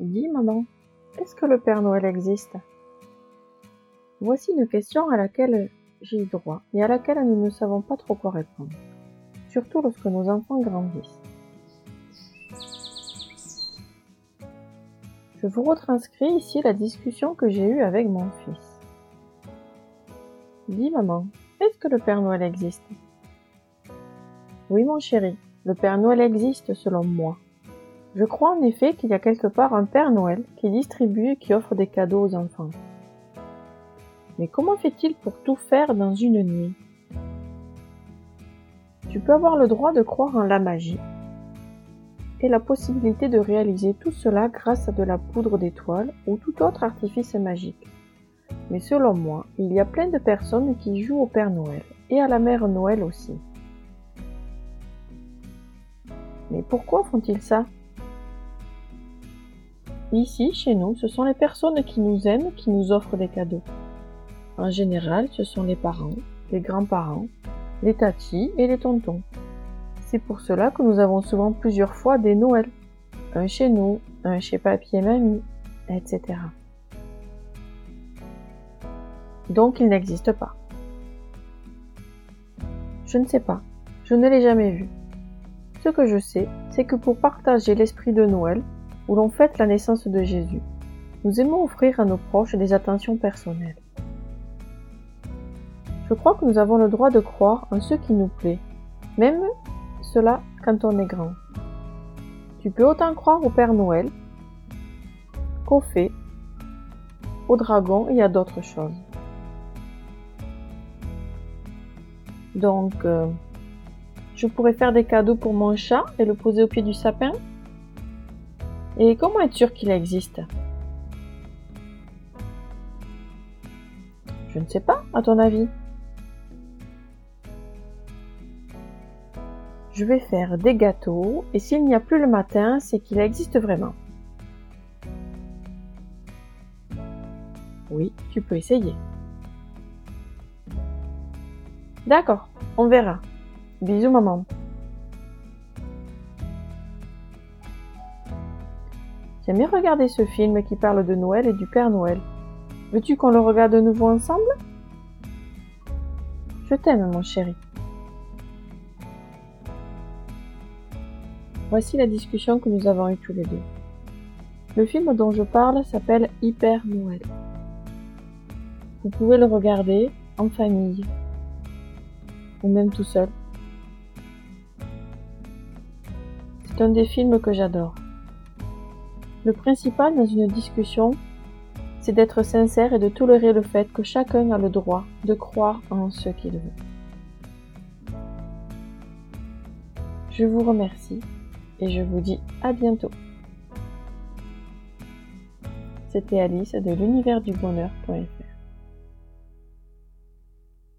Dis maman, est-ce que le Père Noël existe? Voici une question à laquelle j'ai droit et à laquelle nous ne savons pas trop quoi répondre, surtout lorsque nos enfants grandissent. Je vous retranscris ici la discussion que j'ai eue avec mon fils. Dis maman, est-ce que le Père Noël existe? Oui mon chéri, le Père Noël existe selon moi. Je crois en effet qu'il y a quelque part un Père Noël qui distribue et qui offre des cadeaux aux enfants. Mais comment fait-il pour tout faire dans une nuit? Tu peux avoir le droit de croire en la magie et la possibilité de réaliser tout cela grâce à de la poudre d'étoiles ou tout autre artifice magique. Mais selon moi, il y a plein de personnes qui jouent au Père Noël et à la Mère Noël aussi. Mais pourquoi font-ils ça? Ici, chez nous, ce sont les personnes qui nous aiment qui nous offrent des cadeaux. En général, ce sont les parents, les grands-parents, les tatis et les tontons. C'est pour cela que nous avons souvent plusieurs fois des Noëls. Un chez nous, un chez papy et mamie, etc. Donc il n'existe pas. Je ne sais pas. Je ne l'ai jamais vu. Ce que je sais, c'est que pour partager l'esprit de Noël, où l'on fête la naissance de Jésus, nous aimons offrir à nos proches des attentions personnelles. Je crois que nous avons le droit de croire en ce qui nous plaît, même cela quand on est grand. Tu peux autant croire au Père Noël qu'au fées, au dragon et à d'autres choses. Donc, euh, je pourrais faire des cadeaux pour mon chat et le poser au pied du sapin Et comment être sûr qu'il existe? Je ne sais pas, à ton avis. Je vais faire des gâteaux et s'il n'y a plus le matin, c'est qu'il existe vraiment. Oui, tu peux essayer. D'accord, on verra. Bisous maman. J'aime bien regarder ce film qui parle de Noël et du Père Noël. Veux-tu qu'on le regarde de nouveau ensemble? Je t'aime mon chéri. Voici la discussion que nous avons eue tous les deux. Le film dont je parle s'appelle Hyper Noël. Vous pouvez le regarder en famille ou même tout seul. C'est un des films que j'adore. Le principal dans une discussion, c'est d'être sincère et de tolérer le fait que chacun a le droit de croire en ce qu'il veut. Je vous remercie et je vous dis à bientôt. C'était Alice de l'univers.